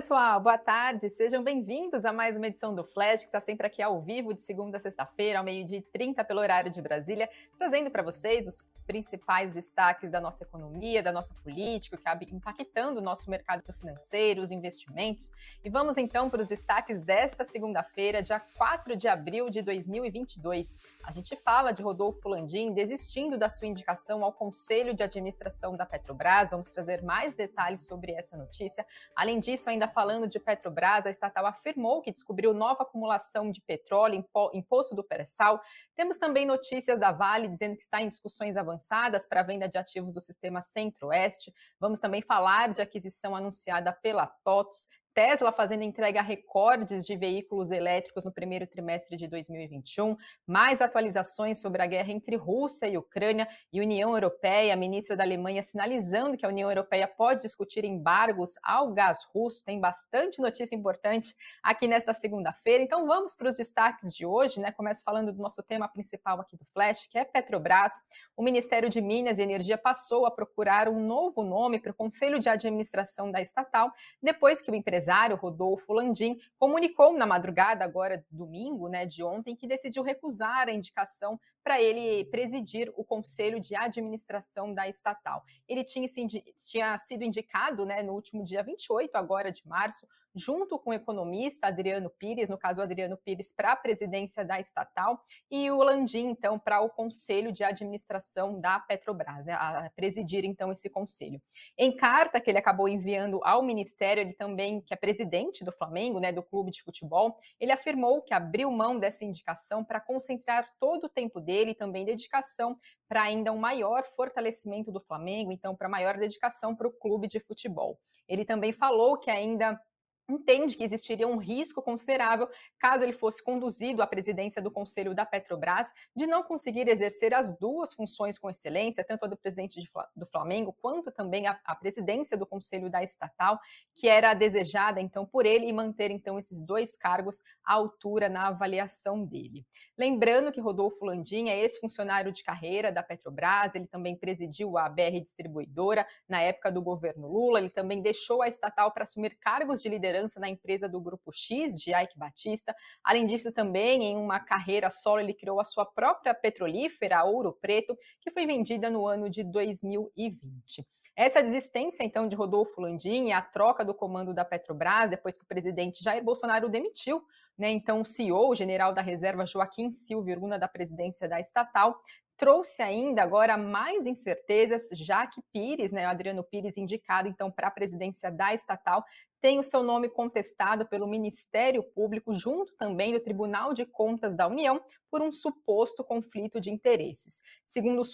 pessoal, boa tarde. Sejam bem-vindos a mais uma edição do Flash, que está sempre aqui ao vivo, de segunda a sexta-feira, ao meio-dia e 30 pelo horário de Brasília, trazendo para vocês os principais destaques da nossa economia, da nossa política, que acaba impactando o nosso mercado financeiro, os investimentos. E vamos então para os destaques desta segunda-feira, dia 4 de abril de 2022. A gente fala de Rodolfo Landim desistindo da sua indicação ao Conselho de Administração da Petrobras. Vamos trazer mais detalhes sobre essa notícia. Além disso, ainda falando de Petrobras, a estatal afirmou que descobriu nova acumulação de petróleo em poço do pré-sal. Temos também notícias da Vale dizendo que está em discussões avançadas avançadas para venda de ativos do sistema Centro-Oeste. Vamos também falar de aquisição anunciada pela TOTS Tesla fazendo entrega a recordes de veículos elétricos no primeiro trimestre de 2021, mais atualizações sobre a guerra entre Rússia e Ucrânia e União Europeia, a ministra da Alemanha sinalizando que a União Europeia pode discutir embargos ao gás russo. Tem bastante notícia importante aqui nesta segunda-feira. Então vamos para os destaques de hoje, né? Começo falando do nosso tema principal aqui do Flash, que é Petrobras. O Ministério de Minas e Energia passou a procurar um novo nome para o Conselho de Administração da estatal, depois que o empresário empresário Rodolfo Landim comunicou na madrugada, agora domingo, né, de ontem, que decidiu recusar a indicação para ele presidir o conselho de administração da estatal. Ele tinha, tinha sido indicado né, no último dia 28, agora de março, junto com o economista Adriano Pires, no caso Adriano Pires, para a presidência da estatal, e o Landim, então, para o conselho de administração da Petrobras, né, a presidir, então, esse conselho. Em carta que ele acabou enviando ao ministério, ele também, que é presidente do Flamengo, né, do clube de futebol, ele afirmou que abriu mão dessa indicação para concentrar todo o tempo dele e também dedicação para ainda um maior fortalecimento do Flamengo, então, para maior dedicação para o clube de futebol. Ele também falou que ainda entende que existiria um risco considerável caso ele fosse conduzido à presidência do Conselho da Petrobras de não conseguir exercer as duas funções com excelência, tanto a do presidente do Flamengo quanto também a, a presidência do Conselho da estatal, que era desejada então por ele e manter então esses dois cargos à altura na avaliação dele. Lembrando que Rodolfo Landim é ex-funcionário de carreira da Petrobras, ele também presidiu a BR Distribuidora na época do governo Lula, ele também deixou a estatal para assumir cargos de liderança liderança na empresa do Grupo X, de Ike Batista. Além disso, também em uma carreira solo, ele criou a sua própria petrolífera, Ouro Preto, que foi vendida no ano de 2020. Essa desistência, então, de Rodolfo Landim e a troca do comando da Petrobras, depois que o presidente Jair Bolsonaro demitiu, né, então o CEO, o general da reserva Joaquim Silva Iruna, da presidência da estatal, trouxe ainda agora mais incertezas, já que Pires, né, Adriano Pires, indicado então para a presidência da estatal, tem o seu nome contestado pelo Ministério Público, junto também do Tribunal de Contas da União, por um suposto conflito de interesses. Segundo o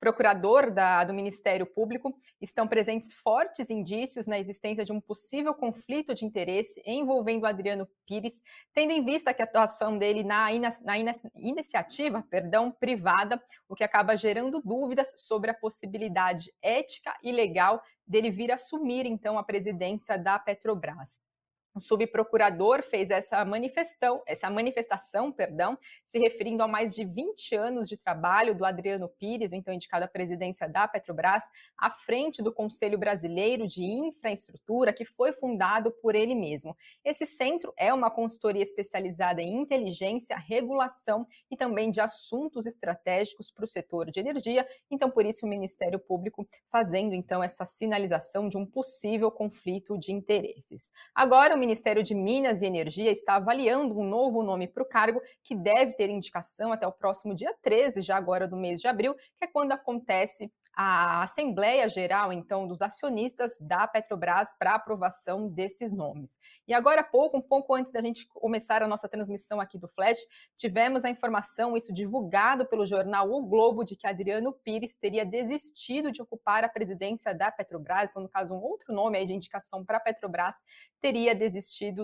subprocurador da, do Ministério Público, estão presentes fortes indícios na existência de um possível conflito de interesse envolvendo Adriano Pires, tendo em vista que a atuação dele na, na iniciativa perdão, privada, o que acaba gerando dúvidas sobre a possibilidade ética e legal dele vir assumir então a presidência da Petrobras o subprocurador fez essa manifestação, essa manifestação, perdão, se referindo a mais de 20 anos de trabalho do Adriano Pires, então indicado à presidência da Petrobras, à frente do Conselho Brasileiro de Infraestrutura, que foi fundado por ele mesmo. Esse centro é uma consultoria especializada em inteligência, regulação e também de assuntos estratégicos para o setor de energia. Então, por isso o Ministério Público fazendo então essa sinalização de um possível conflito de interesses. Agora Ministério de Minas e Energia está avaliando um novo nome para o cargo, que deve ter indicação até o próximo dia 13, já agora do mês de abril, que é quando acontece a Assembleia Geral, então, dos acionistas da Petrobras para aprovação desses nomes. E agora há pouco, um pouco antes da gente começar a nossa transmissão aqui do Flash, tivemos a informação, isso divulgado pelo jornal O Globo, de que Adriano Pires teria desistido de ocupar a presidência da Petrobras, então, no caso, um outro nome aí de indicação para a Petrobras, teria desistido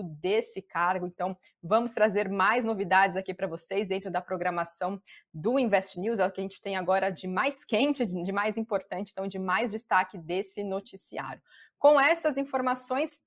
desse cargo. Então, vamos trazer mais novidades aqui para vocês dentro da programação do Invest News, é o que a gente tem agora de mais quente, de mais importante, então, de mais destaque desse noticiário. Com essas informações,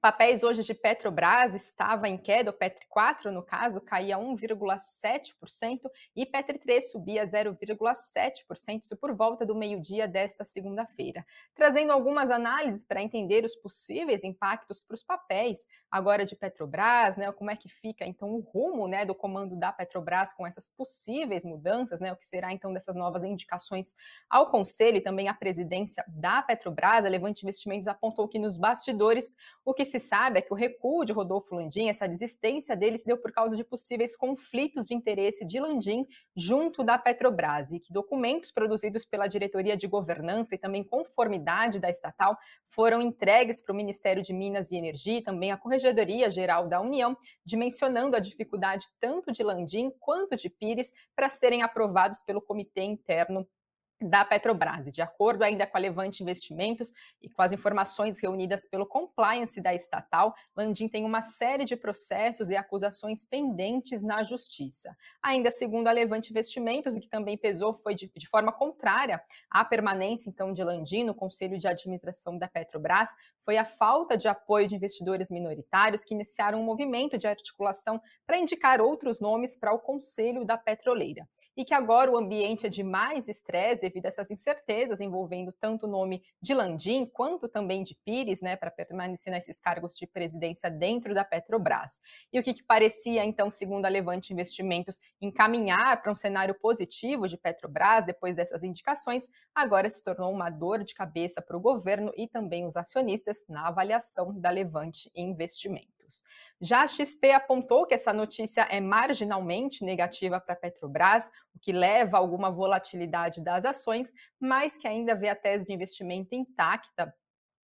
Papéis hoje de Petrobras estava em queda, o Petri 4, no caso, caía 1,7% e Petri 3 subia 0,7%, isso por volta do meio-dia desta segunda-feira. Trazendo algumas análises para entender os possíveis impactos para os papéis agora de Petrobras, né? Como é que fica então o rumo né, do comando da Petrobras com essas possíveis mudanças, né? O que será então dessas novas indicações ao Conselho e também à presidência da Petrobras. A Levante Investimentos apontou que nos bastidores o que se sabe é que o recuo de Rodolfo Landim, essa desistência dele, se deu por causa de possíveis conflitos de interesse de Landim junto da Petrobras e que documentos produzidos pela diretoria de governança e também conformidade da estatal foram entregues para o Ministério de Minas e Energia e também a Corregedoria Geral da União, dimensionando a dificuldade tanto de Landim quanto de Pires para serem aprovados pelo comitê interno da Petrobras. De acordo ainda com a Levante Investimentos e com as informações reunidas pelo compliance da estatal, Landim tem uma série de processos e acusações pendentes na justiça. Ainda segundo a Levante Investimentos, o que também pesou foi de, de forma contrária à permanência então de Landim no Conselho de Administração da Petrobras, foi a falta de apoio de investidores minoritários que iniciaram um movimento de articulação para indicar outros nomes para o Conselho da Petroleira e que agora o ambiente é de mais estresse devido a essas incertezas envolvendo tanto o nome de Landim quanto também de Pires, né, para permanecer nesses cargos de presidência dentro da Petrobras. E o que, que parecia, então, segundo a Levante Investimentos, encaminhar para um cenário positivo de Petrobras depois dessas indicações, agora se tornou uma dor de cabeça para o governo e também os acionistas na avaliação da Levante Investimentos. Já a XP apontou que essa notícia é marginalmente negativa para a Petrobras, o que leva a alguma volatilidade das ações, mas que ainda vê a tese de investimento intacta.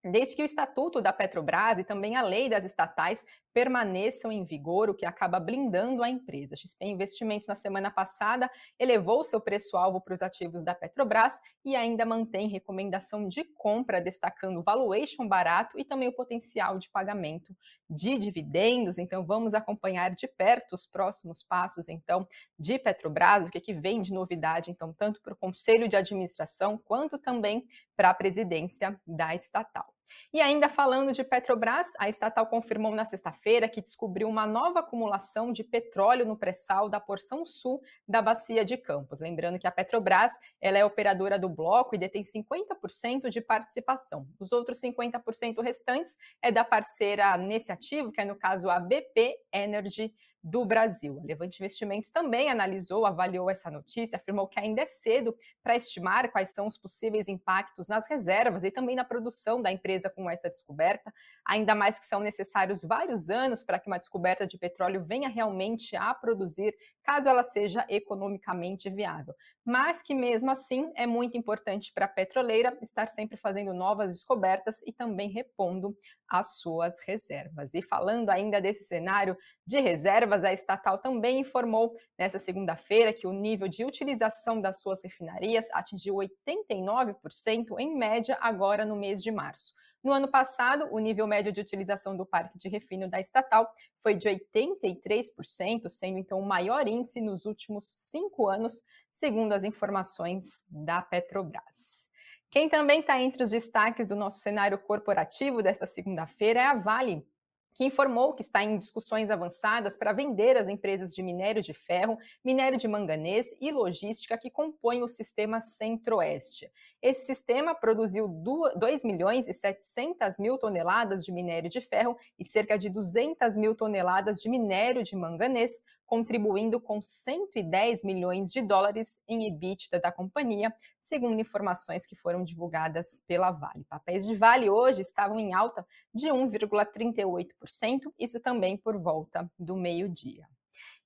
Desde que o estatuto da Petrobras e também a lei das estatais permaneçam em vigor, o que acaba blindando a empresa. XP Investimentos, na semana passada, elevou seu preço-alvo para os ativos da Petrobras e ainda mantém recomendação de compra, destacando valuation barato e também o potencial de pagamento de dividendos. Então, vamos acompanhar de perto os próximos passos, então, de Petrobras, o que, é que vem de novidade, então, tanto para o Conselho de Administração quanto também para a presidência da estatal. E ainda falando de Petrobras, a estatal confirmou na sexta-feira que descobriu uma nova acumulação de petróleo no pré-sal da porção sul da bacia de Campos. Lembrando que a Petrobras ela é operadora do bloco e detém 50% de participação. Os outros 50% restantes é da parceira nesse ativo, que é no caso a BP Energy do Brasil. A Levante Investimentos também analisou, avaliou essa notícia, afirmou que ainda é cedo para estimar quais são os possíveis impactos nas reservas e também na produção da empresa com essa descoberta, ainda mais que são necessários vários anos para que uma descoberta de petróleo venha realmente a produzir, caso ela seja economicamente viável. Mas que mesmo assim é muito importante para a petroleira estar sempre fazendo novas descobertas e também repondo as suas reservas. E falando ainda desse cenário de reservas, a estatal também informou nessa segunda-feira que o nível de utilização das suas refinarias atingiu 89% em média agora no mês de março. No ano passado, o nível médio de utilização do parque de refino da estatal foi de 83%, sendo então o maior índice nos últimos cinco anos, segundo as informações da Petrobras. Quem também está entre os destaques do nosso cenário corporativo desta segunda-feira é a Vale, que informou que está em discussões avançadas para vender as empresas de minério de ferro, minério de manganês e logística que compõem o sistema Centro-Oeste. Esse sistema produziu 2 milhões e 700 mil toneladas de minério de ferro e cerca de 200 mil toneladas de minério de manganês, contribuindo com 110 milhões de dólares em EBITDA da companhia, segundo informações que foram divulgadas pela Vale. Papéis de Vale hoje estavam em alta de 1,38%, isso também por volta do meio-dia.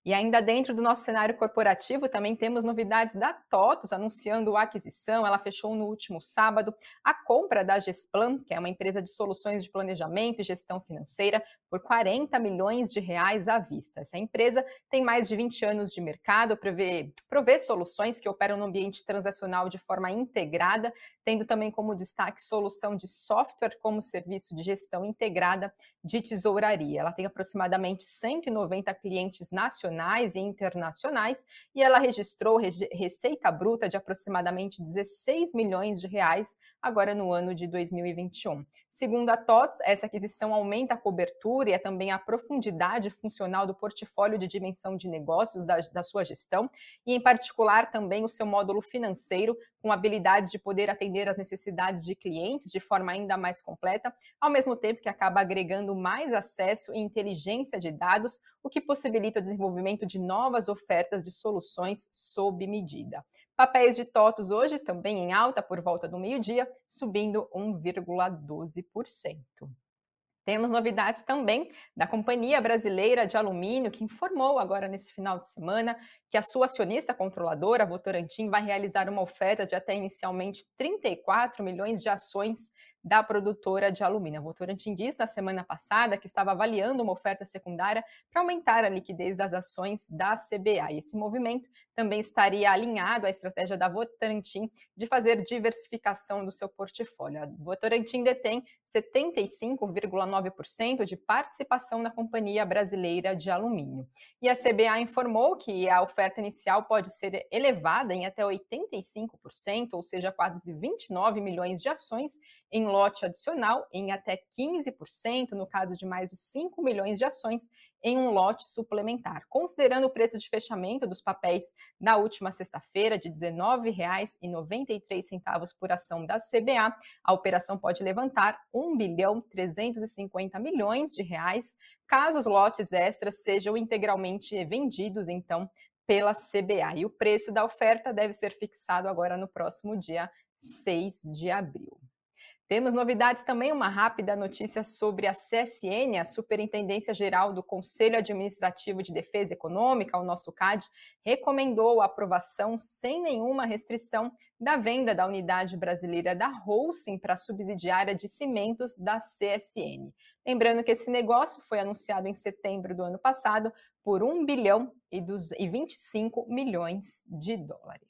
E ainda dentro do nosso cenário corporativo, também temos novidades da TOTOS anunciando a aquisição. Ela fechou no último sábado a compra da Gesplan, que é uma empresa de soluções de planejamento e gestão financeira, por 40 milhões de reais à vista. Essa empresa tem mais de 20 anos de mercado, prevê, provê soluções que operam no ambiente transacional de forma integrada, tendo também como destaque solução de software como serviço de gestão integrada de tesouraria. Ela tem aproximadamente 190 clientes nacionais nacionais e internacionais, e ela registrou receita bruta de aproximadamente 16 milhões de reais agora no ano de 2021. Segundo a TOTS, essa aquisição aumenta a cobertura e é também a profundidade funcional do portfólio de dimensão de negócios da, da sua gestão, e em particular também o seu módulo financeiro, com habilidades de poder atender às necessidades de clientes de forma ainda mais completa, ao mesmo tempo que acaba agregando mais acesso e inteligência de dados, o que possibilita o desenvolvimento de novas ofertas de soluções sob medida. Papéis de TOTOS hoje também em alta por volta do meio-dia, subindo 1,12%. Temos novidades também da Companhia Brasileira de Alumínio, que informou agora nesse final de semana que a sua acionista controladora, a Votorantim, vai realizar uma oferta de até inicialmente 34 milhões de ações da produtora de alumínio. A Votorantim disse na semana passada que estava avaliando uma oferta secundária para aumentar a liquidez das ações da CBA. E esse movimento também estaria alinhado à estratégia da Votorantim de fazer diversificação do seu portfólio. A Votorantim detém 75,9% de participação na Companhia Brasileira de Alumínio. E a CBA informou que a oferta inicial pode ser elevada em até 85%, ou seja, quase 29 milhões de ações, em lote adicional em até 15%, no caso de mais de 5 milhões de ações, em um lote suplementar. Considerando o preço de fechamento dos papéis na última sexta-feira de R$ 19,93 por ação da CBA, a operação pode levantar 1 bilhão 350 milhões de reais, caso os lotes extras sejam integralmente vendidos, então, pela CBA. E o preço da oferta deve ser fixado agora no próximo dia 6 de abril. Temos novidades também, uma rápida notícia sobre a CSN, a Superintendência Geral do Conselho Administrativo de Defesa Econômica, o nosso CAD, recomendou a aprovação sem nenhuma restrição da venda da unidade brasileira da Holcim para a subsidiária de cimentos da CSN. Lembrando que esse negócio foi anunciado em setembro do ano passado por 1 bilhão e 25 milhões de dólares.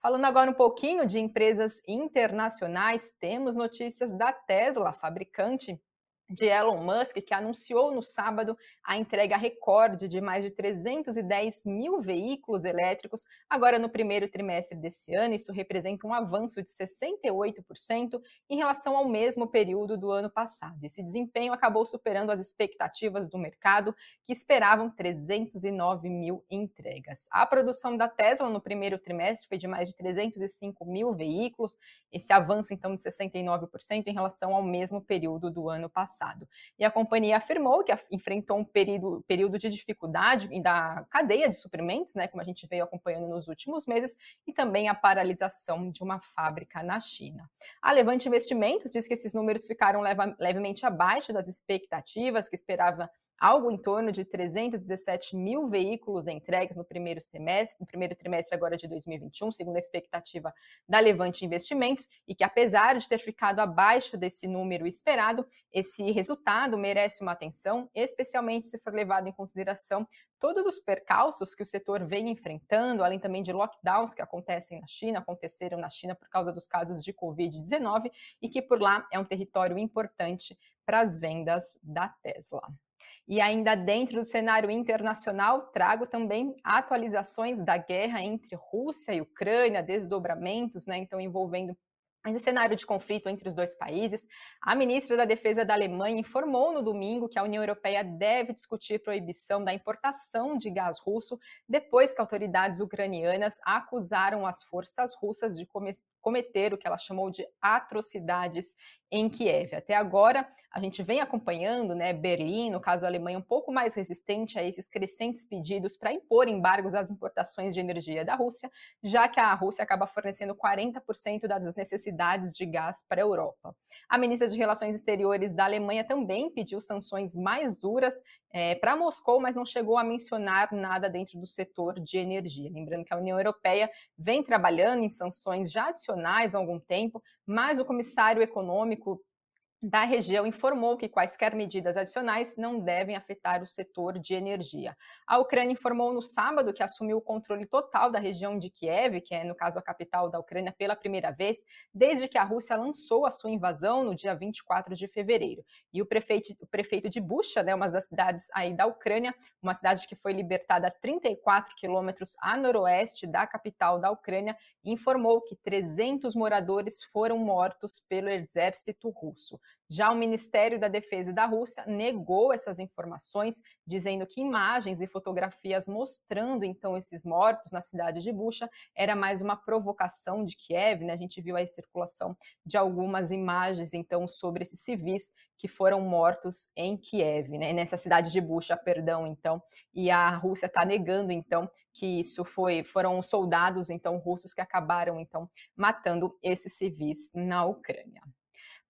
Falando agora um pouquinho de empresas internacionais, temos notícias da Tesla, fabricante de Elon Musk, que anunciou no sábado a entrega recorde de mais de 310 mil veículos elétricos, agora no primeiro trimestre desse ano. Isso representa um avanço de 68% em relação ao mesmo período do ano passado. Esse desempenho acabou superando as expectativas do mercado, que esperavam 309 mil entregas. A produção da Tesla no primeiro trimestre foi de mais de 305 mil veículos, esse avanço, então, de 69% em relação ao mesmo período do ano passado passado. E a companhia afirmou que enfrentou um período, período de dificuldade da cadeia de suprimentos, né, como a gente veio acompanhando nos últimos meses, e também a paralisação de uma fábrica na China. A Levante Investimentos diz que esses números ficaram leva, levemente abaixo das expectativas que esperava algo em torno de 317 mil veículos entregues no primeiro semestre, no primeiro trimestre agora de 2021, segundo a expectativa da Levante Investimentos, e que apesar de ter ficado abaixo desse número esperado, esse resultado merece uma atenção, especialmente se for levado em consideração todos os percalços que o setor vem enfrentando, além também de lockdowns que acontecem na China, aconteceram na China por causa dos casos de Covid-19 e que por lá é um território importante para as vendas da Tesla. E ainda dentro do cenário internacional, trago também atualizações da guerra entre Rússia e Ucrânia, desdobramentos, né, então envolvendo esse cenário de conflito entre os dois países, a ministra da Defesa da Alemanha informou no domingo que a União Europeia deve discutir proibição da importação de gás russo depois que autoridades ucranianas acusaram as forças russas de cometer o que ela chamou de atrocidades em Kiev. Até agora, a gente vem acompanhando, né, Berlim, no caso a Alemanha, um pouco mais resistente a esses crescentes pedidos para impor embargos às importações de energia da Rússia, já que a Rússia acaba fornecendo 40% das necessidades de gás para a Europa. A ministra de Relações Exteriores da Alemanha também pediu sanções mais duras é, para Moscou, mas não chegou a mencionar nada dentro do setor de energia. Lembrando que a União Europeia vem trabalhando em sanções já adicionais há algum tempo, mas o comissário econômico da região informou que quaisquer medidas adicionais não devem afetar o setor de energia. A Ucrânia informou no sábado que assumiu o controle total da região de Kiev, que é, no caso, a capital da Ucrânia, pela primeira vez, desde que a Rússia lançou a sua invasão no dia 24 de fevereiro. E o prefeito, o prefeito de Bucha, né, uma das cidades aí da Ucrânia, uma cidade que foi libertada a 34 quilômetros a noroeste da capital da Ucrânia, informou que 300 moradores foram mortos pelo exército russo. Já o Ministério da Defesa da Rússia negou essas informações, dizendo que imagens e fotografias mostrando então esses mortos na cidade de Bucha era mais uma provocação de Kiev, né? A gente viu a circulação de algumas imagens então sobre esses civis que foram mortos em Kiev, né? Nessa cidade de Bucha, perdão, então, e a Rússia está negando então que isso foi foram soldados então russos que acabaram então matando esses civis na Ucrânia.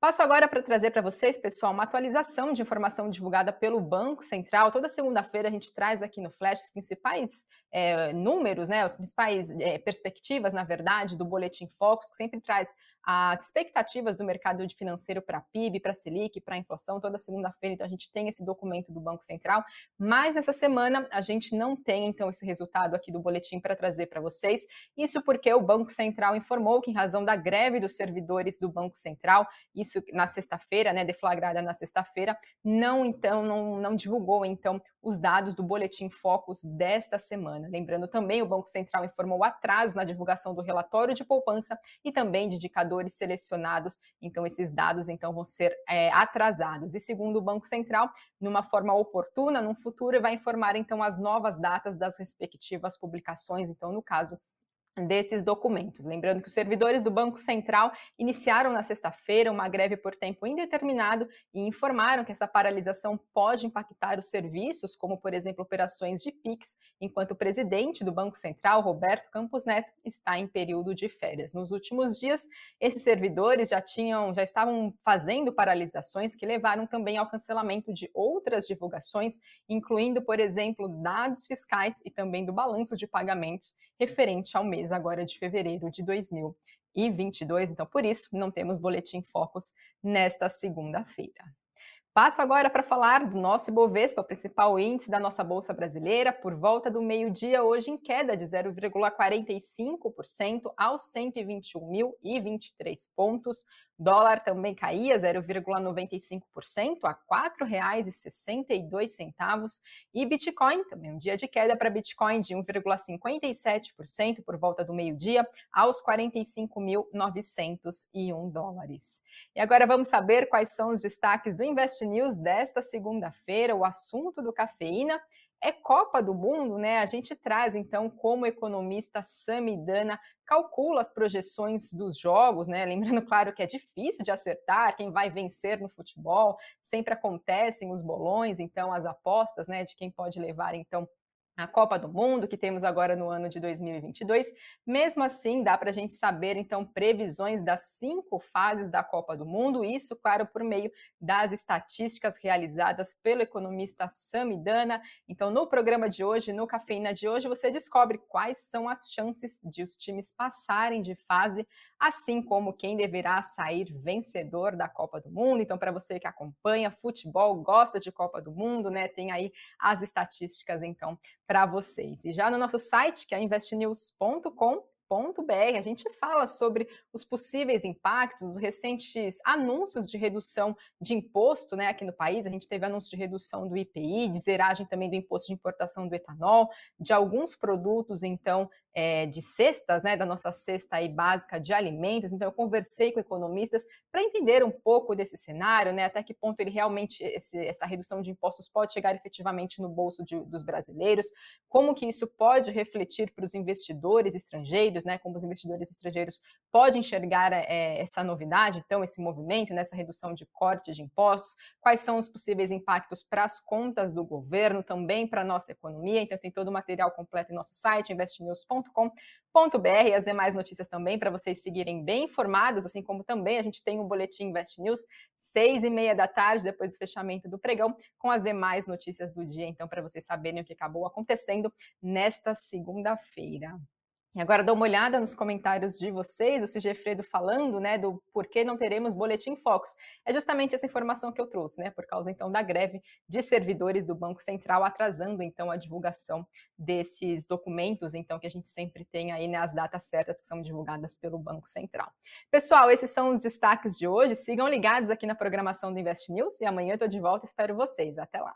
Passo agora para trazer para vocês, pessoal, uma atualização de informação divulgada pelo Banco Central. Toda segunda-feira a gente traz aqui no Flash os principais é, números, né, as principais é, perspectivas, na verdade, do Boletim Focus, que sempre traz as expectativas do mercado de financeiro para PIB, para Selic, para inflação. Toda segunda-feira, então, a gente tem esse documento do Banco Central. Mas nessa semana a gente não tem, então, esse resultado aqui do boletim para trazer para vocês. Isso porque o Banco Central informou que, em razão da greve dos servidores do Banco Central, isso na sexta-feira, né, deflagrada na sexta-feira, não então não, não divulgou então os dados do boletim Focus desta semana. Lembrando também, o Banco Central informou atraso na divulgação do relatório de poupança e também de indicadores selecionados. Então, esses dados então vão ser é, atrasados. E segundo o Banco Central, numa forma oportuna, no futuro, vai informar então as novas datas das respectivas publicações. Então, no caso desses documentos. Lembrando que os servidores do Banco Central iniciaram na sexta-feira uma greve por tempo indeterminado e informaram que essa paralisação pode impactar os serviços, como por exemplo operações de PIX, enquanto o presidente do Banco Central, Roberto Campos Neto, está em período de férias. Nos últimos dias, esses servidores já tinham, já estavam fazendo paralisações que levaram também ao cancelamento de outras divulgações, incluindo, por exemplo, dados fiscais e também do balanço de pagamentos referente ao agora de fevereiro de 2022. Então, por isso, não temos boletim Focus nesta segunda-feira. Passo agora para falar do nosso Ibovespa, o principal índice da nossa Bolsa Brasileira, por volta do meio-dia, hoje em queda de 0,45% aos 121.023 pontos. Dólar também caía 0,95% a R$ 4,62 e Bitcoin também um dia de queda para Bitcoin de 1,57% por volta do meio-dia aos 45.901 dólares. E agora vamos saber quais são os destaques do Invest News desta segunda-feira. O assunto do cafeína é Copa do Mundo, né? A gente traz então como economista Samidana calcula as projeções dos jogos, né? Lembrando, claro, que é difícil de acertar quem vai vencer no futebol, sempre acontecem os bolões, então as apostas, né, de quem pode levar então a Copa do Mundo, que temos agora no ano de 2022. Mesmo assim, dá para a gente saber, então, previsões das cinco fases da Copa do Mundo, isso, claro, por meio das estatísticas realizadas pelo economista Samidana. Então, no programa de hoje, no Cafeína de hoje, você descobre quais são as chances de os times passarem de fase, assim como quem deverá sair vencedor da Copa do Mundo. Então, para você que acompanha futebol, gosta de Copa do Mundo, né, tem aí as estatísticas, então, para vocês. E já no nosso site, que é investnews.com, a gente fala sobre os possíveis impactos, os recentes anúncios de redução de imposto né, aqui no país. A gente teve anúncio de redução do IPI, de zeragem também do imposto de importação do etanol, de alguns produtos, então, é, de cestas, né, da nossa cesta aí básica de alimentos. Então, eu conversei com economistas para entender um pouco desse cenário, né, até que ponto ele realmente, esse, essa redução de impostos pode chegar efetivamente no bolso de, dos brasileiros, como que isso pode refletir para os investidores estrangeiros, né, como os investidores estrangeiros podem enxergar é, essa novidade, então, esse movimento, nessa né, redução de corte de impostos, quais são os possíveis impactos para as contas do governo, também para a nossa economia. Então, tem todo o material completo em nosso site, investnews.com investnews.com.br e as demais notícias também para vocês seguirem bem informados, assim como também a gente tem um boletim Invest News, seis e meia da tarde, depois do fechamento do pregão, com as demais notícias do dia, então, para vocês saberem o que acabou acontecendo nesta segunda-feira. E agora dá uma olhada nos comentários de vocês, o Sigefredo falando, né, do porquê não teremos boletim Focus. É justamente essa informação que eu trouxe, né, por causa então da greve de servidores do Banco Central atrasando então a divulgação desses documentos, então que a gente sempre tem aí né, as datas certas que são divulgadas pelo Banco Central. Pessoal, esses são os destaques de hoje. Sigam ligados aqui na programação do Invest News e amanhã eu tô de volta, espero vocês. Até lá.